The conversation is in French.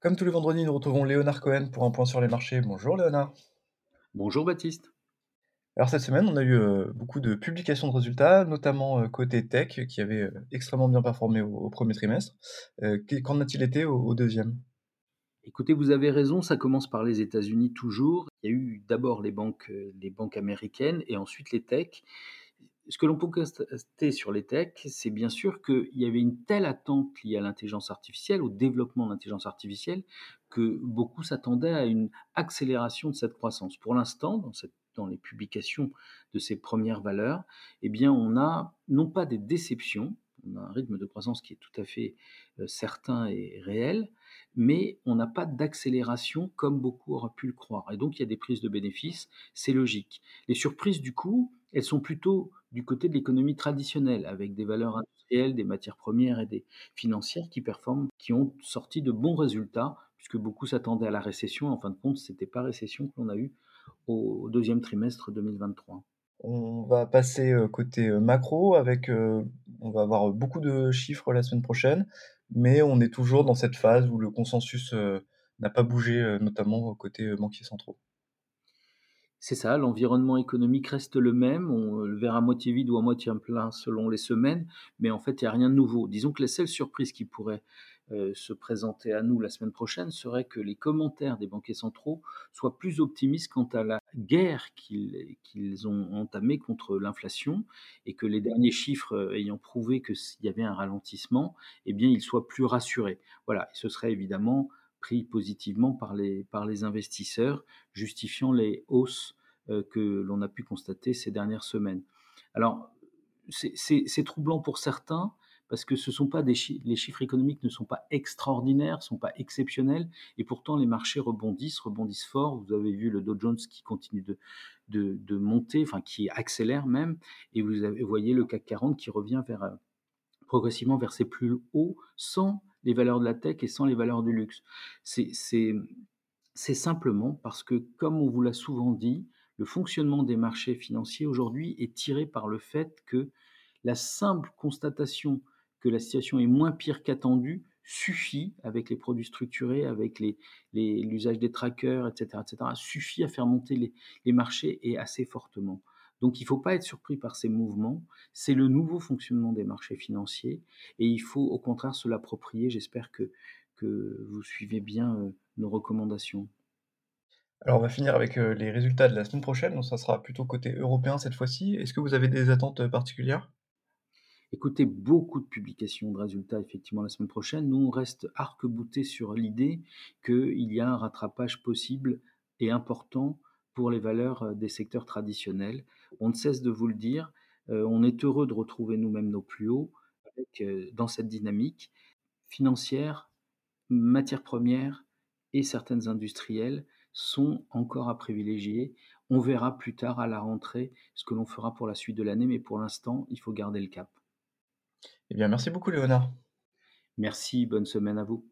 Comme tous les vendredis, nous retrouvons Léonard Cohen pour un point sur les marchés. Bonjour Léonard. Bonjour Baptiste. Alors cette semaine, on a eu euh, beaucoup de publications de résultats, notamment euh, côté tech, qui avait euh, extrêmement bien performé au, au premier trimestre. Qu'en a-t-il été au, au deuxième? Écoutez, vous avez raison, ça commence par les États-Unis toujours. Il y a eu d'abord les banques, les banques américaines et ensuite les techs. Ce que l'on peut constater sur les techs, c'est bien sûr qu'il y avait une telle attente liée à l'intelligence artificielle, au développement de l'intelligence artificielle, que beaucoup s'attendaient à une accélération de cette croissance. Pour l'instant, dans, les publications de ces premières valeurs, eh bien, on a non pas des déceptions, on a un rythme de croissance qui est tout à fait euh, certain et réel, mais on n'a pas d'accélération comme beaucoup auraient pu le croire. Et donc, il y a des prises de bénéfices, c'est logique. Les surprises, du coup, elles sont plutôt du côté de l'économie traditionnelle, avec des valeurs industrielles, des matières premières et des financières qui performent, qui ont sorti de bons résultats, puisque beaucoup s'attendaient à la récession. En fin de compte, ce n'était pas récession que l'on a eu au deuxième trimestre 2023. On va passer euh, côté euh, macro avec, euh, on va avoir beaucoup de chiffres la semaine prochaine, mais on est toujours dans cette phase où le consensus n'a pas bougé, notamment côté banquiers centraux. C'est ça, l'environnement économique reste le même, on, le verre à moitié vide ou à moitié plein selon les semaines, mais en fait, il n'y a rien de nouveau. Disons que la seule surprise qui pourrait euh, se présenter à nous la semaine prochaine serait que les commentaires des banquiers centraux soient plus optimistes quant à la guerre qu'ils ont entamée contre l'inflation et que les derniers chiffres euh, ayant prouvé qu'il y avait un ralentissement, eh bien, ils soient plus rassurés. Voilà, ce serait évidemment pris positivement par les, par les investisseurs, justifiant les hausses euh, que l'on a pu constater ces dernières semaines. Alors, c'est- troublant pour certains parce que ce sont pas des les chiffres économiques ne sont pas extraordinaires, ne sont pas exceptionnels, et pourtant les marchés rebondissent, rebondissent fort. Vous avez vu le Dow Jones qui continue de, de, monter, enfin qui accélère même, et vous avez, voyez le CAC 40 qui revient vers, euh, progressivement vers ses plus hauts sans les valeurs de la tech et sans les valeurs du luxe. C'est simplement parce que, comme on vous l'a souvent dit, le fonctionnement des marchés financiers aujourd'hui est tiré par le fait que la simple constatation que la situation est moins pire qu'attendue suffit, avec les produits structurés, avec les- les- l'usage des trackers, etc., etc., suffit à faire monter les, les marchés et assez fortement. Donc il ne faut pas être surpris par ces mouvements, c'est le nouveau fonctionnement des marchés financiers et il faut au contraire se l'approprier. J'espère que, que vous suivez bien euh, nos recommandations. Alors on va finir avec euh, les résultats de la semaine prochaine, donc ça sera plutôt côté européen cette fois-ci. Est-ce que vous avez des attentes euh, particulières? Écoutez, beaucoup de publications de résultats effectivement la semaine prochaine. Nous, on reste arc-boutés sur l'idée qu'il y a un rattrapage possible et important pour les valeurs des secteurs traditionnels. On ne cesse de vous le dire, on est heureux de retrouver nous-mêmes nos plus hauts avec, dans cette dynamique financière, matières premières et certaines industrielles sont encore à privilégier. On verra plus tard à la rentrée ce que l'on fera pour la suite de l'année, mais pour l'instant, il faut garder le cap. Eh bien merci beaucoup Léonard. Merci, bonne semaine à vous.